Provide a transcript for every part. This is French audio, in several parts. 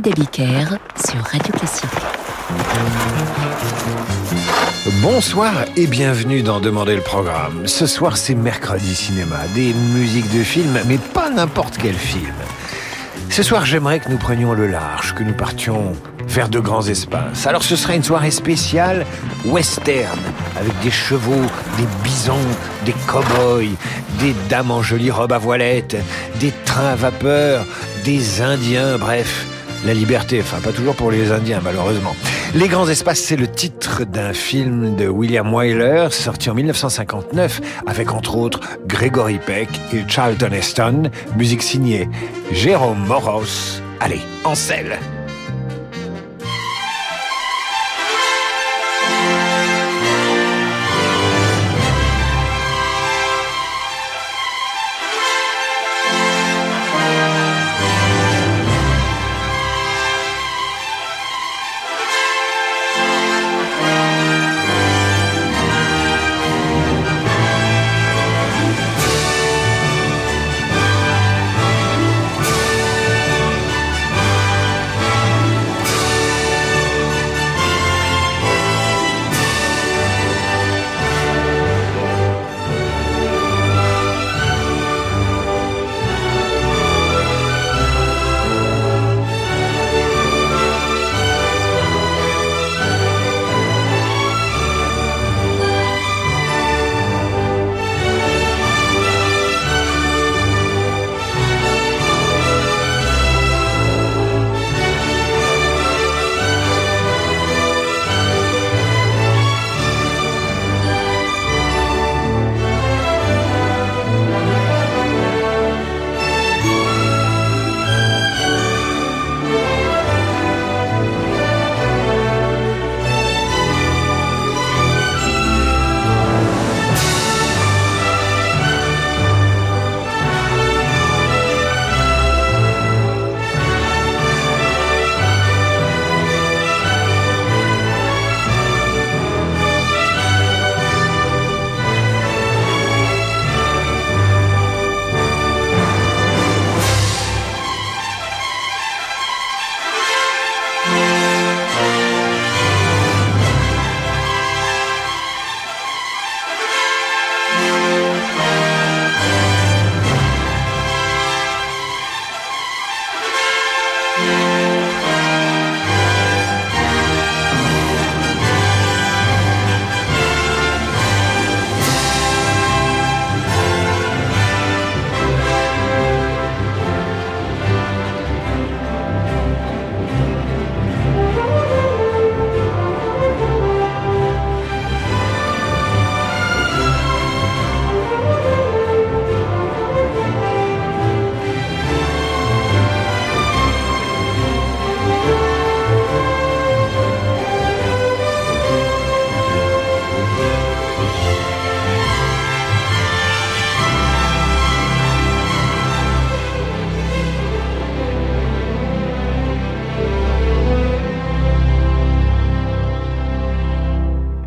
David sur Radio Classique. Bonsoir et bienvenue dans Demander le programme. Ce soir, c'est mercredi cinéma, des musiques de films, mais pas n'importe quel film. Ce soir, j'aimerais que nous prenions le large, que nous partions vers de grands espaces. Alors ce sera une soirée spéciale western, avec des chevaux, des bisons, des cow-boys, des dames en jolies robes à voilettes, des trains à vapeur, des Indiens, bref, la liberté, enfin pas toujours pour les Indiens malheureusement. Les grands espaces, c'est le titre d'un film de William Wyler sorti en 1959 avec entre autres Gregory Peck et Charlton Heston, musique signée Jérôme Moros. Allez, en selle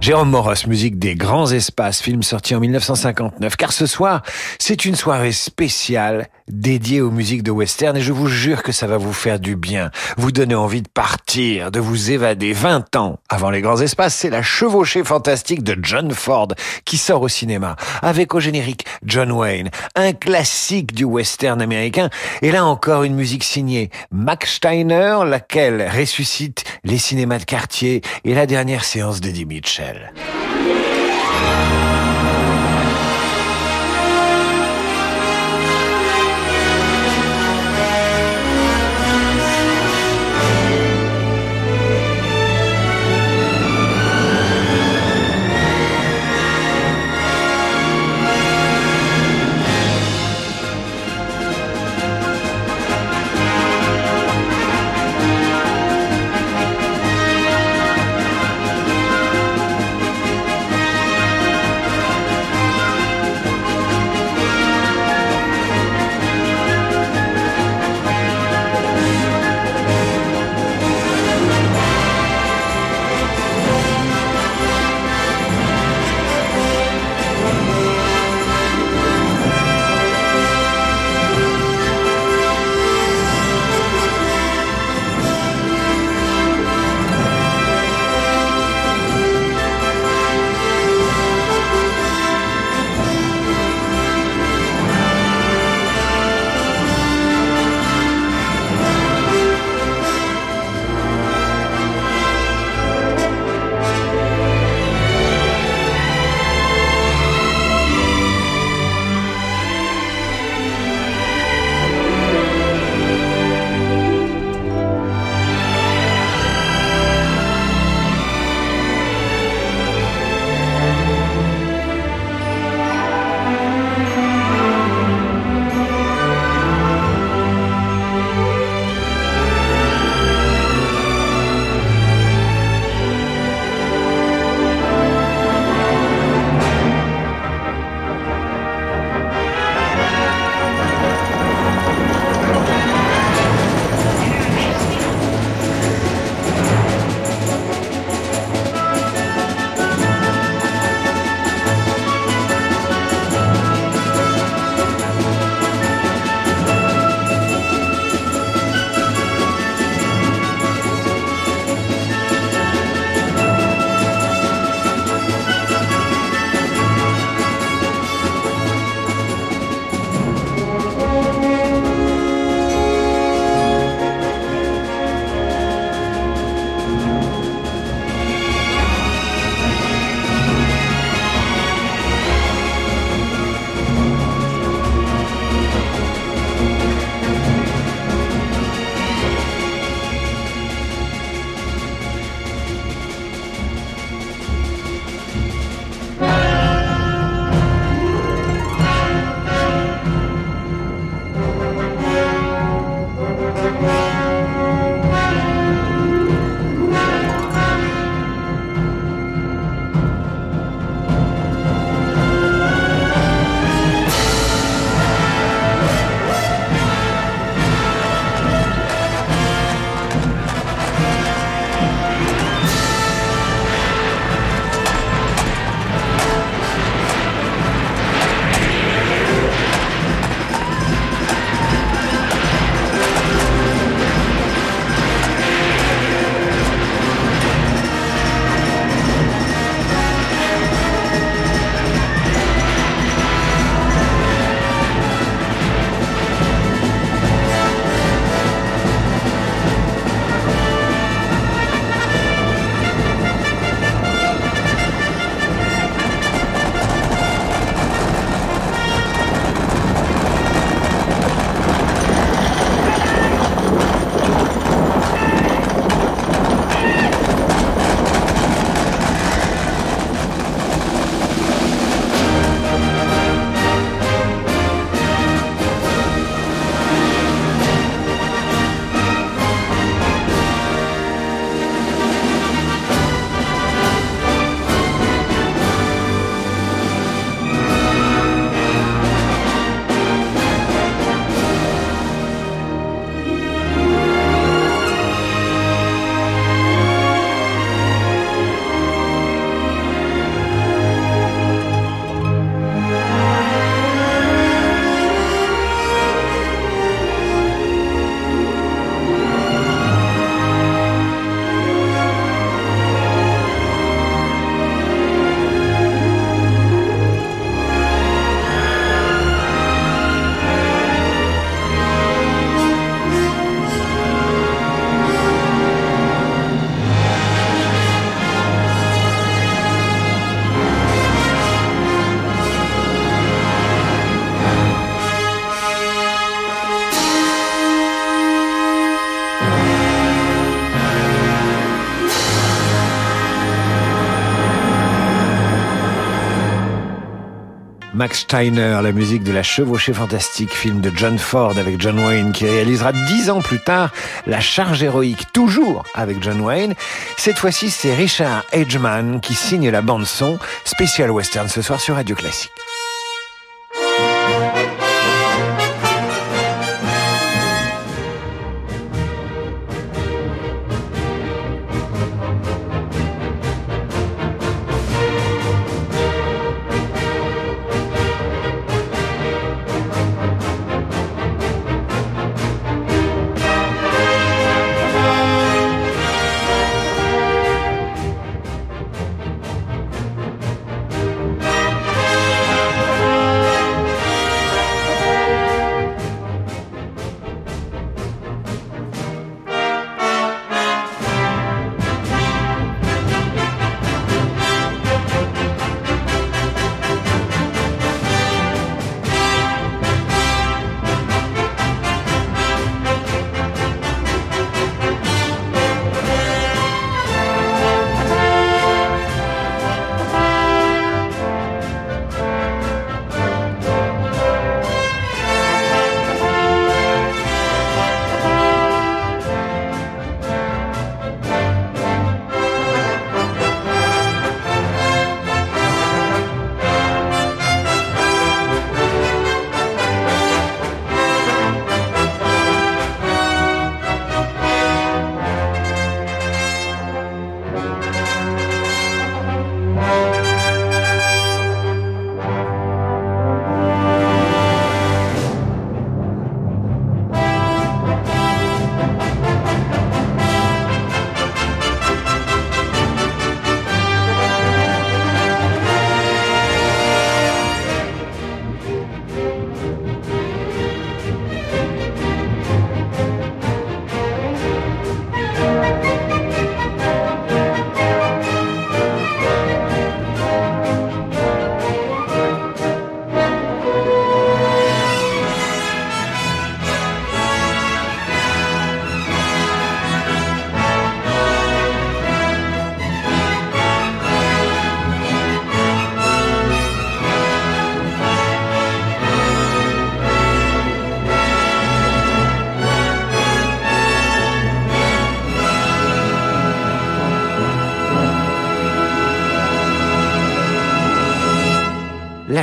Jérôme Moros, musique des grands espaces, film sorti en 1959. Car ce soir, c'est une soirée spéciale dédiée aux musiques de western et je vous jure que ça va vous faire du bien, vous donner envie de partir, de vous évader. 20 ans avant les grands espaces, c'est la chevauchée fantastique de John Ford qui sort au cinéma avec au générique John Wayne, un classique du western américain et là encore une musique signée Max Steiner, laquelle ressuscite les cinémas de quartier et la dernière séance d'Eddie Mitchell. Twitter. Max Steiner, la musique de La Chevauchée Fantastique, film de John Ford avec John Wayne, qui réalisera dix ans plus tard La Charge Héroïque, toujours avec John Wayne. Cette fois-ci, c'est Richard Edgeman qui signe la bande-son, spécial western ce soir sur Radio Classique.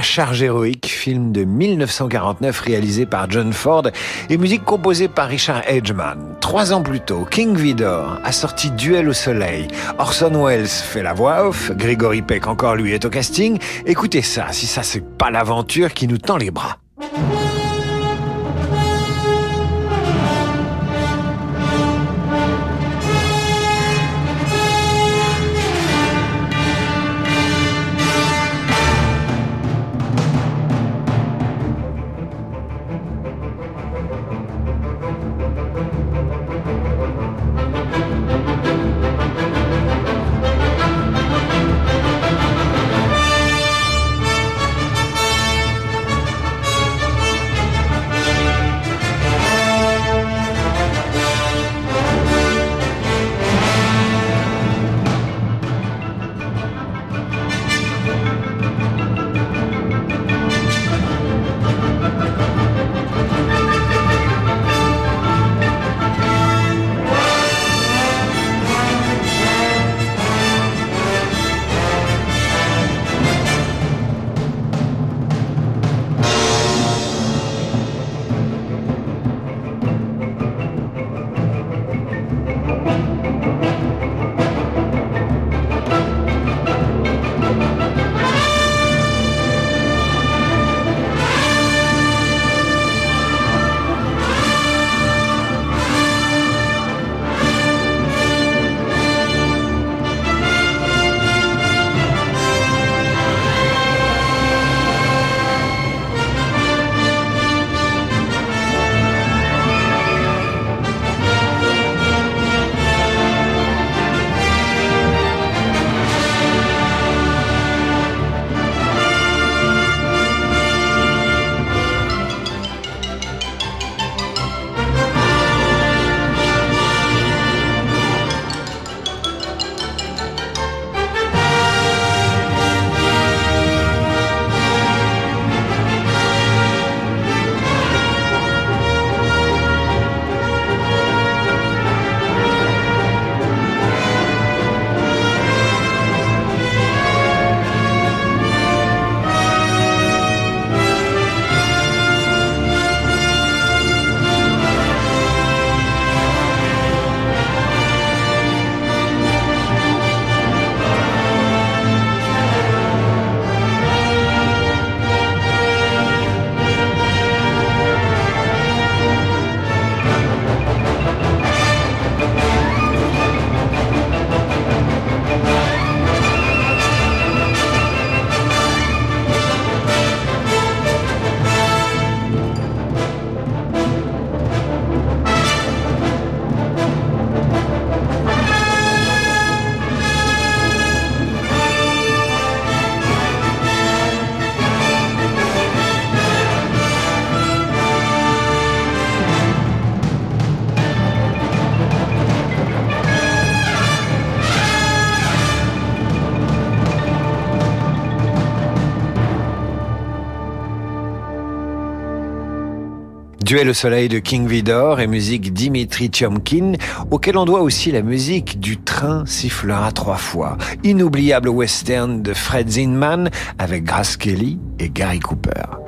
Charge héroïque, film de 1949 réalisé par John Ford et musique composée par Richard Edgeman. Trois ans plus tôt, King Vidor a sorti Duel au soleil. Orson Welles fait la voix off, Gregory Peck encore lui est au casting. Écoutez ça, si ça c'est pas l'aventure qui nous tend les bras. Duel au soleil de King Vidor et musique Dimitri Tiomkin, auquel on doit aussi la musique du train sifflera trois fois. Inoubliable western de Fred Zinman avec Grace Kelly et Gary Cooper.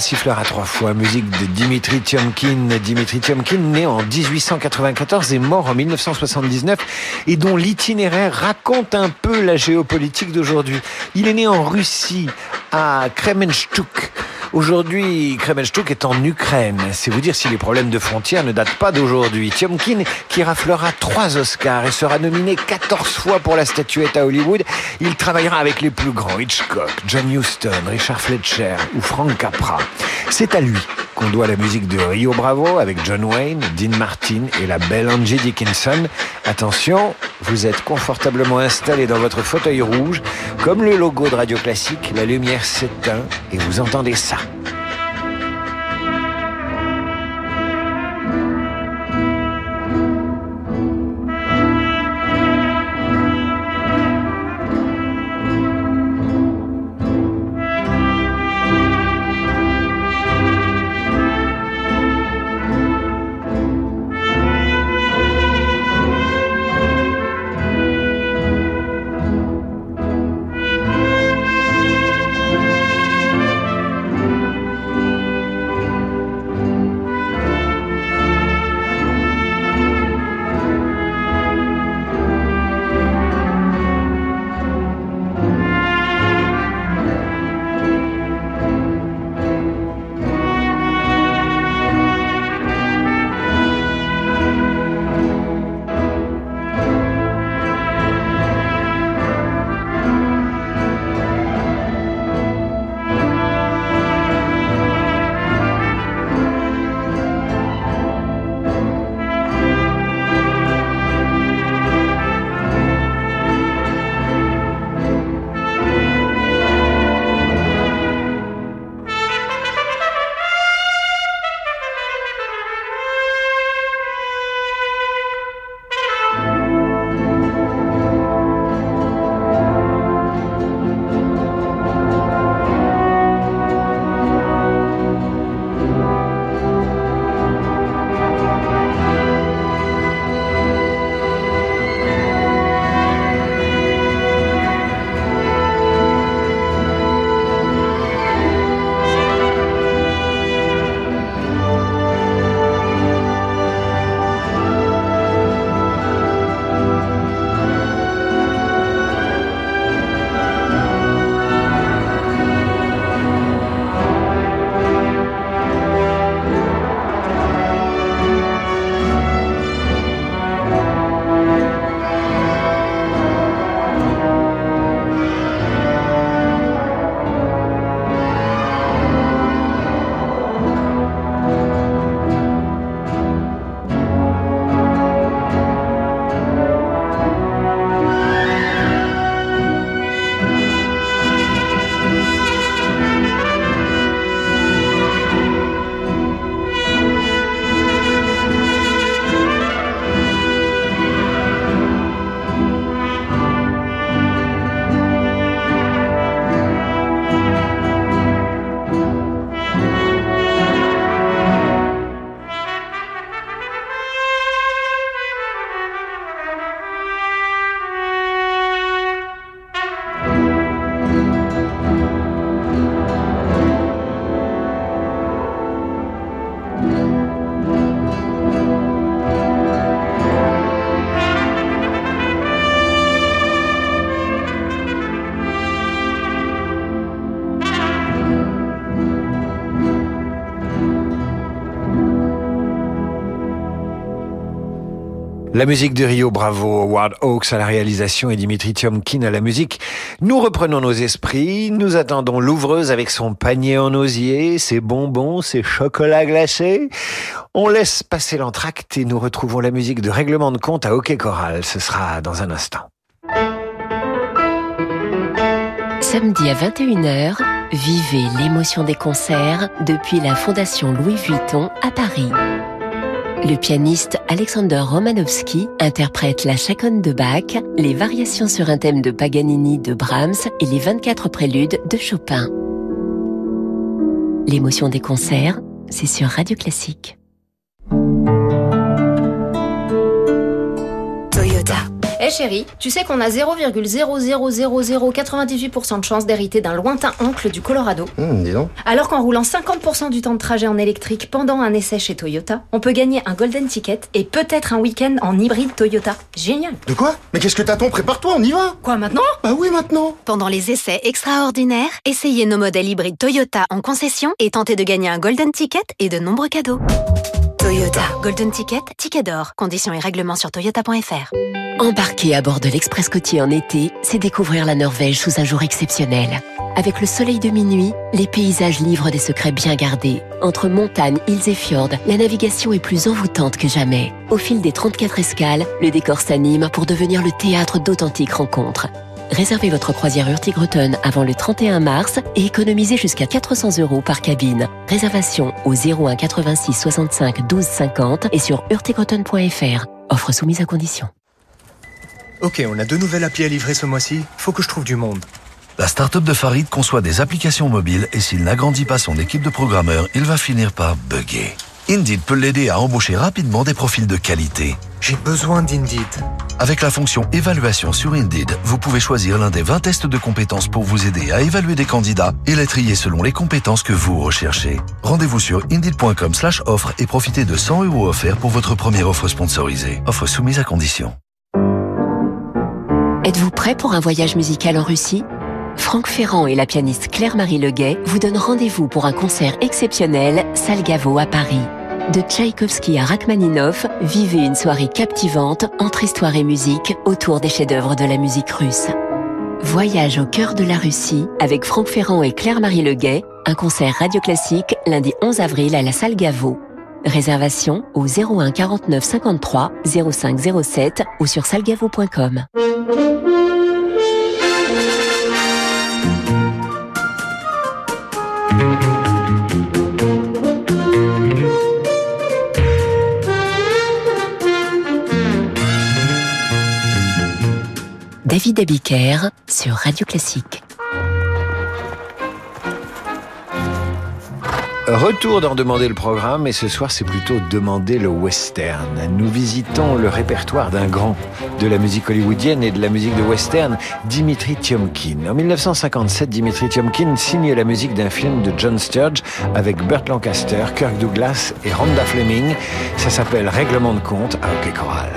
Le train sifflera trois fois, musique de Dimitri Tiomkin. Dimitri Tiomkin, né en 1894 et mort en 1979, et dont l'itinéraire raconte un peu la géopolitique d'aujourd'hui. Il est né en Russie, à Kremenchuk, Aujourd'hui, Kremenchuk est en Ukraine. C'est vous dire si les problèmes de frontières ne datent pas d'aujourd'hui. Tiomkin, qui raflera trois Oscars et sera nominé 14 fois pour la statuette à Hollywood, il travaillera avec les plus grands Hitchcock, John Huston, Richard Fletcher ou Frank Capra. C'est à lui qu'on doit la musique de Rio Bravo avec John Wayne, Dean Martin et la belle Angie Dickinson. Attention, vous êtes confortablement installé dans votre fauteuil rouge. Comme le logo de Radio Classique, la lumière s'éteint et vous entendez ça. La musique de Rio Bravo, Howard Hawks à la réalisation et Dimitri Tiomkin à la musique. Nous reprenons nos esprits, nous attendons l'ouvreuse avec son panier en osier, ses bonbons, ses chocolats glacés. On laisse passer l'entracte et nous retrouvons la musique de règlement de compte à Hockey Choral. Ce sera dans un instant. Samedi à 21h, vivez l'émotion des concerts depuis la Fondation Louis Vuitton à Paris. Le pianiste Alexander Romanowski interprète la chaconne de Bach, les variations sur un thème de Paganini de Brahms et les 24 préludes de Chopin. L'émotion des concerts, c'est sur Radio Classique. Hé chérie, tu sais qu'on a 0,00098% de chance d'hériter d'un lointain oncle du Colorado Hum, dis donc. Alors qu'en roulant 50% du temps de trajet en électrique pendant un essai chez Toyota, on peut gagner un golden ticket et peut-être un week-end en hybride Toyota. Génial De quoi? Mais qu'est-ce que t'attends Prépare-toi, on y va Quoi maintenant? Bah oui, maintenant Pendant les essais extraordinaires, essayez nos modèles hybrides Toyota en concession et tentez de gagner un golden ticket et de nombreux cadeaux. Toyota. Golden Ticket, ticket d'or. Conditions et règlements sur toyota.fr. Embarquer à bord de l'Express côtier en été, c'est découvrir la Norvège sous un jour exceptionnel. Avec le soleil de minuit, les paysages livrent des secrets bien gardés. Entre montagnes, îles et fjords, la navigation est plus envoûtante que jamais. Au fil des 34 escales, le décor s'anime pour devenir le théâtre d'authentiques rencontres. Réservez votre croisière Hurtigruten avant le 31 mars et économisez jusqu'à 400 euros par cabine. Réservation au 01 86 65 12 50 et sur hurtigruten.fr. Offre soumise à condition. Ok, on a deux nouvelles applis à livrer ce mois-ci. Faut que je trouve du monde. La start-up de Farid conçoit des applications mobiles et s'il n'agrandit pas son équipe de programmeurs, il va finir par bugger. Indeed peut l'aider à embaucher rapidement des profils de qualité. J'ai besoin d'Indeed. Avec la fonction évaluation sur Indeed, vous pouvez choisir l'un des 20 tests de compétences pour vous aider à évaluer des candidats et les trier selon les compétences que vous recherchez. Rendez-vous sur indeed.com slash offre et profitez de 100 euros offerts pour votre première offre sponsorisée. Offre soumise à condition. Êtes-vous prêt pour un voyage musical en Russie? Franck Ferrand et la pianiste Claire-Marie Leguet vous donnent rendez-vous pour un concert exceptionnel Salgavo à Paris. De Tchaïkovski à Rachmaninov, vivez une soirée captivante entre histoire et musique autour des chefs-d'œuvre de la musique russe. Voyage au cœur de la Russie avec Franck Ferrand et Claire-Marie Leguet, un concert radio classique lundi 11 avril à la salle Gaveau. Réservation au 01 49 53 05 07 ou sur salgavo.com. David Abiker sur Radio Classique. Retour d'en demander le programme et ce soir c'est plutôt demander le western. Nous visitons le répertoire d'un grand de la musique hollywoodienne et de la musique de western, Dimitri Tiomkin. En 1957, Dimitri Tiomkin signe la musique d'un film de John Sturge avec Burt Lancaster, Kirk Douglas et Rhonda Fleming. Ça s'appelle Règlement de compte à Hockey Choral.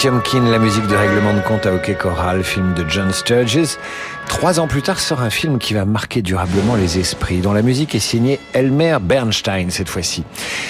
Dimitri Tiomkin, la musique de règlement de compte à hockey choral, film de John Sturges. Trois ans plus tard sort un film qui va marquer durablement les esprits, dont la musique est signée Elmer Bernstein cette fois-ci.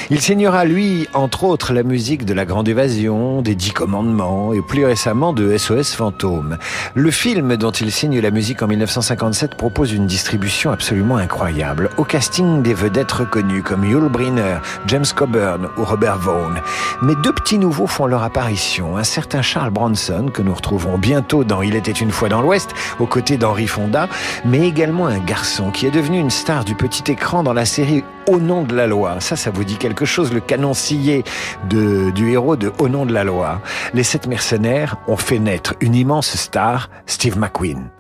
Il signera, lui, entre autres, la musique de La Grande Évasion, des Dix Commandements et plus récemment de SOS Fantôme. Le film dont il signe la musique en 1957 propose une distribution absolument incroyable. Au casting, des vedettes reconnues comme Yul Brynner, James Coburn ou Robert Vaughn. Mais deux petits nouveaux font leur apparition. Un certain Charles Bronson, que nous retrouverons bientôt dans Il était une fois dans l'Ouest, aux côtés dans Fonda, mais également un garçon qui est devenu une star du petit écran dans la série Au nom de la loi. Ça, ça vous dit quelque chose, le canon scié de, du héros de Au nom de la loi? Les sept mercenaires ont fait naître une immense star, Steve McQueen.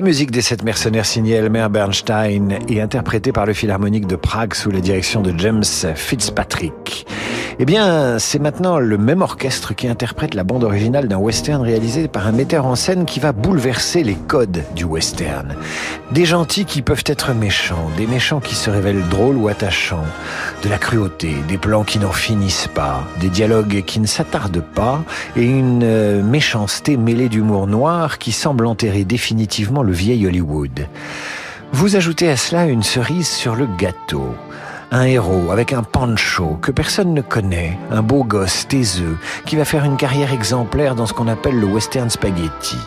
La musique des sept mercenaires signée Elmer Bernstein et interprétée par le Philharmonique de Prague sous la direction de James Fitzpatrick. Eh bien, c'est maintenant le même orchestre qui interprète la bande originale d'un western réalisé par un metteur en scène qui va bouleverser les codes du western. Des gentils qui peuvent être méchants, des méchants qui se révèlent drôles ou attachants, de la cruauté, des plans qui n'en finissent pas, des dialogues qui ne s'attardent pas et une euh, méchanceté mêlée d'humour noir qui semble enterrer définitivement le vieil Hollywood. Vous ajoutez à cela une cerise sur le gâteau un héros avec un pancho que personne ne connaît, un beau gosse taiseux qui va faire une carrière exemplaire dans ce qu'on appelle le western spaghetti.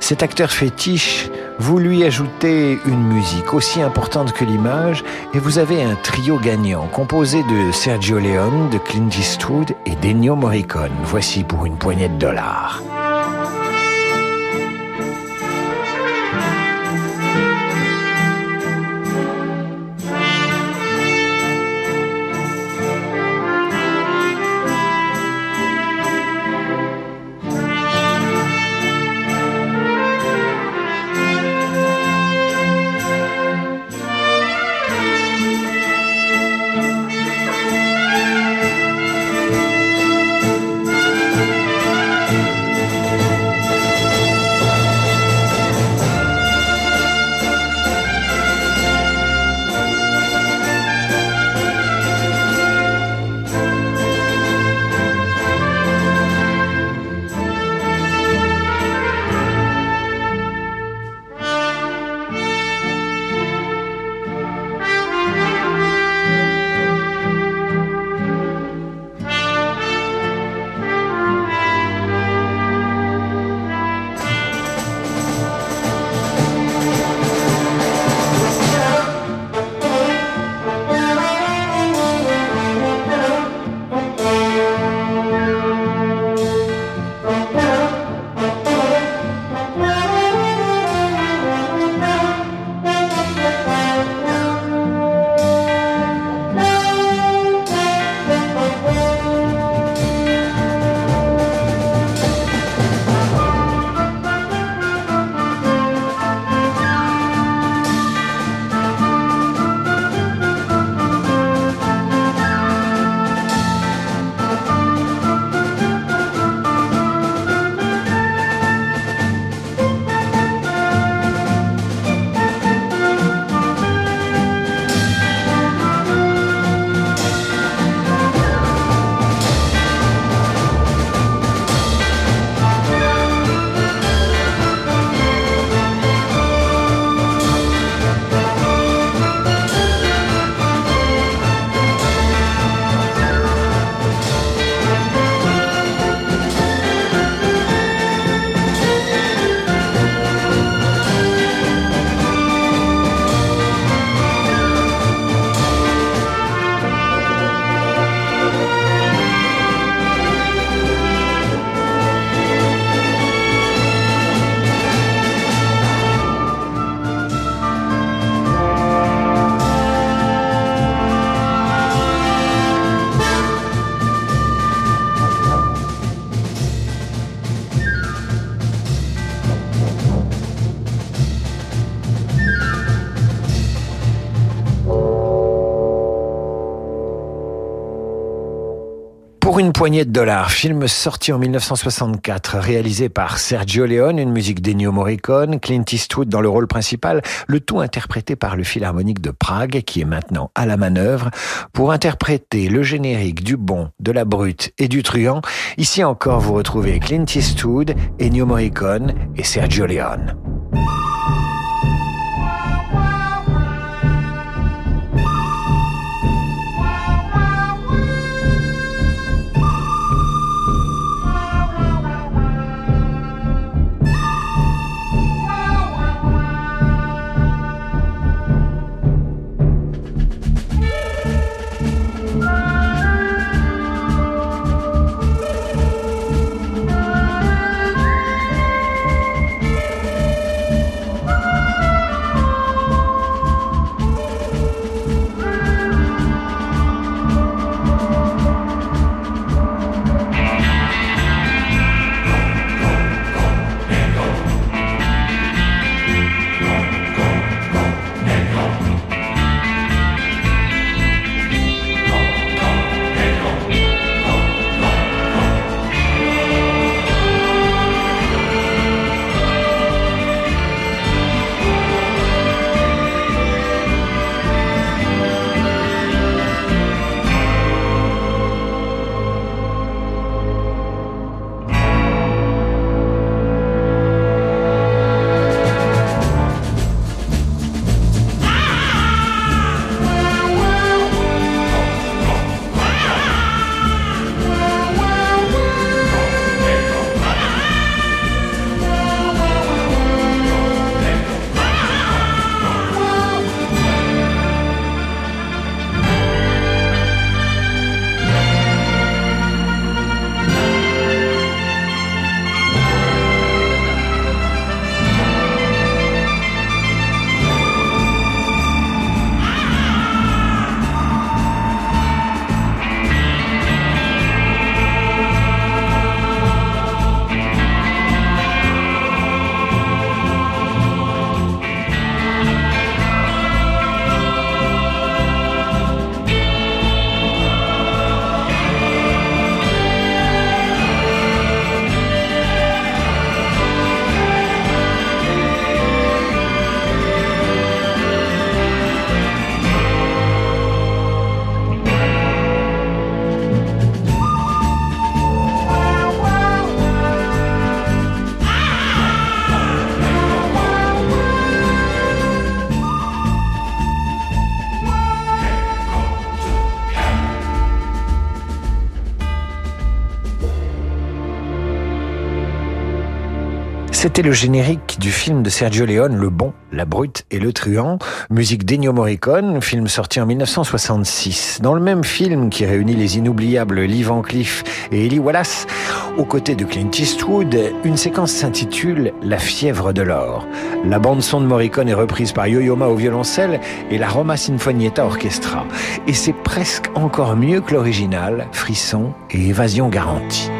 Cet acteur fétiche, vous lui ajoutez une musique aussi importante que l'image et vous avez un trio gagnant composé de Sergio Leone, de Clint Eastwood et d'Ennio Morricone. Voici pour une poignée de dollars. Poignée de dollars, film sorti en 1964, réalisé par Sergio Leone, une musique d'Ennio Morricone, Clint Eastwood dans le rôle principal, le tout interprété par le Philharmonique de Prague, qui est maintenant à la manœuvre, pour interpréter le générique du bon, de la brute et du truand. Ici encore, vous retrouvez Clint Eastwood, Ennio Morricone et Sergio Leone. C'était le générique du film de Sergio Leone, Le Bon, la Brute et le Truand, musique d'Ennio Morricone, film sorti en 1966. Dans le même film qui réunit les inoubliables Lee Van Cleef et Ellie Wallace, aux côtés de Clint Eastwood, une séquence s'intitule La fièvre de l'or. La bande-son de Morricone est reprise par Yo-Yo Ma au violoncelle et la Roma Sinfonietta Orchestra. Et c'est presque encore mieux que l'original, frisson et évasion garantie.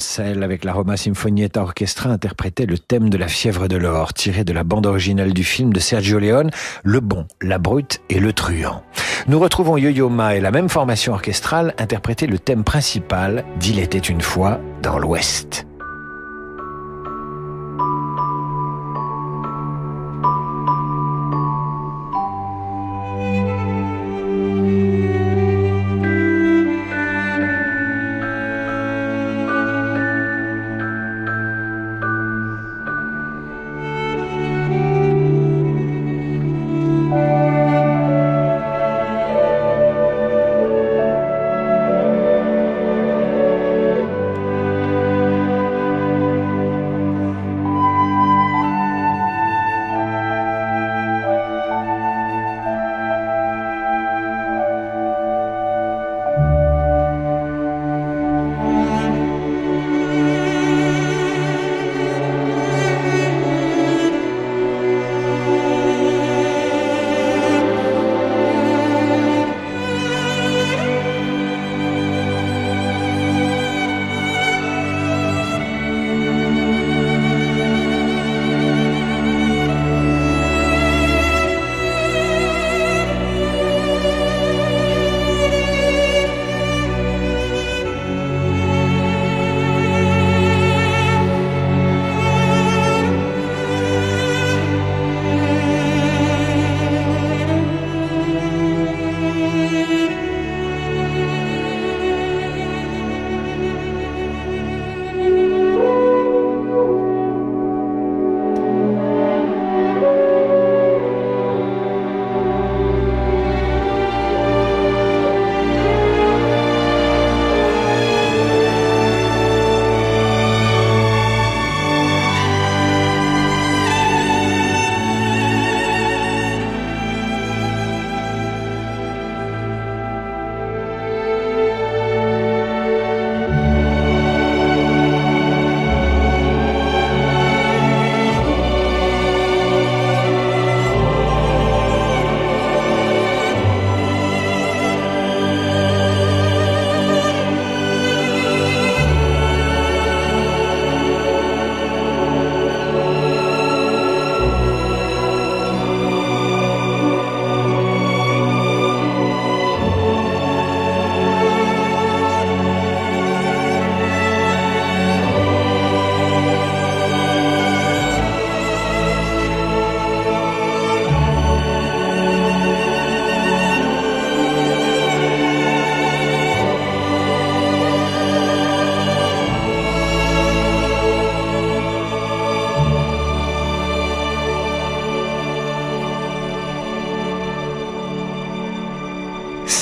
Violoncelle avec la Roma Sinfonietta Orchestra interprétait le thème de la fièvre de l'or tiré de la bande originale du film de Sergio Leone, Le Bon, la Brute et le Truand. Nous retrouvons Yo-Yo Ma et la même formation orchestrale interpréter le thème principal d'Il était une fois dans l'Ouest.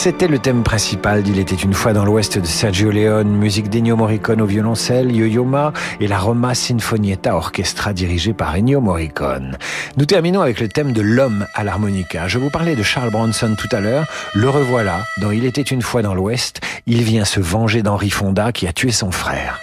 C'était le thème principal d'Il était une fois dans l'Ouest de Sergio Leone, musique d'Ennio Morricone au violoncelle, Yo-Yo Ma et la Roma Sinfonietta Orchestra dirigée par Ennio Morricone. Nous terminons avec le thème de l'homme à l'harmonica. Je vous parlais de Charles Bronson tout à l'heure. Le revoilà dans Il était une fois dans l'Ouest. Il vient se venger d'Henri Fonda qui a tué son frère.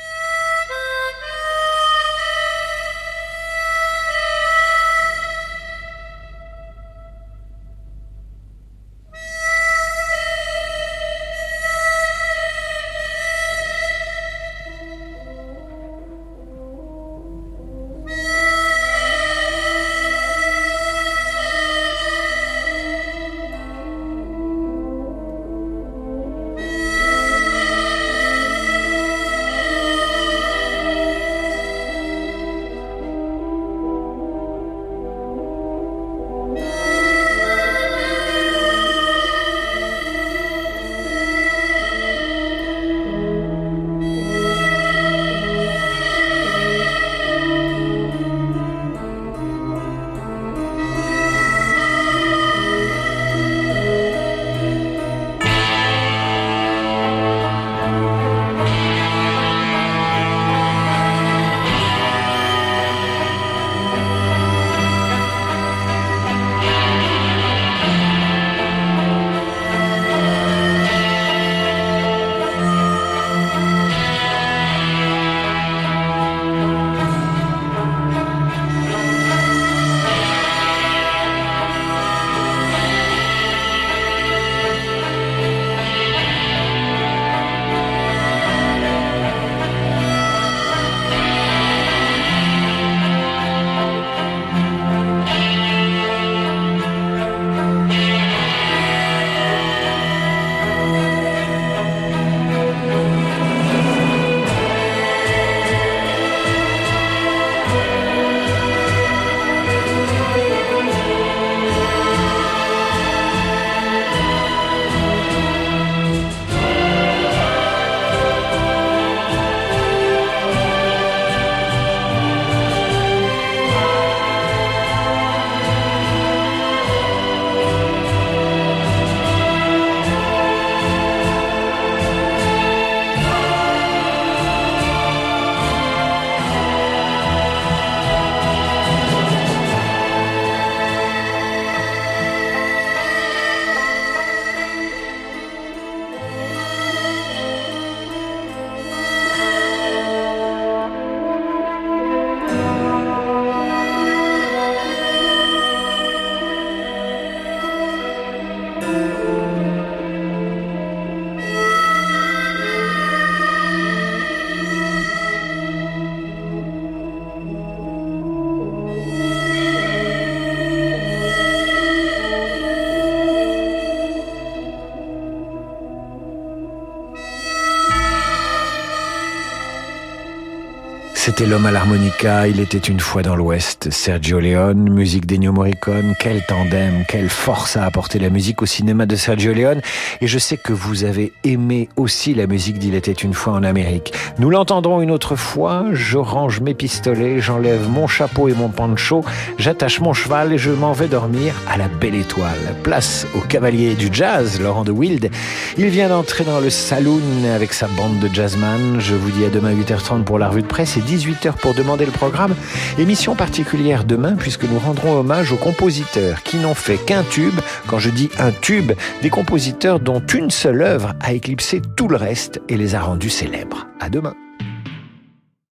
C'était l'homme à l'harmonica, il était une fois dans l'Ouest. Sergio Leone, musique d'Ennio Morricone, quel tandem, quelle force a apporté la musique au cinéma de Sergio Leone. Et je sais que vous avez aimé aussi la musique d'Il était une fois en Amérique. Nous l'entendrons une autre fois, je range mes pistolets, j'enlève mon chapeau et mon pancho, j'attache mon cheval et je m'en vais dormir à la belle étoile. Place au cavalier du jazz, Laurent de Wild. Il vient d'entrer dans le saloon avec sa bande de jazzman. Je vous dis à demain 8h30 pour la revue de presse et 18h pour demander le programme. Émission particulière demain puisque nous rendrons hommage aux compositeurs qui n'ont fait qu'un tube. Quand je dis un tube, des compositeurs dont une seule œuvre a éclipsé tout le reste et les a rendus célèbres. À demain.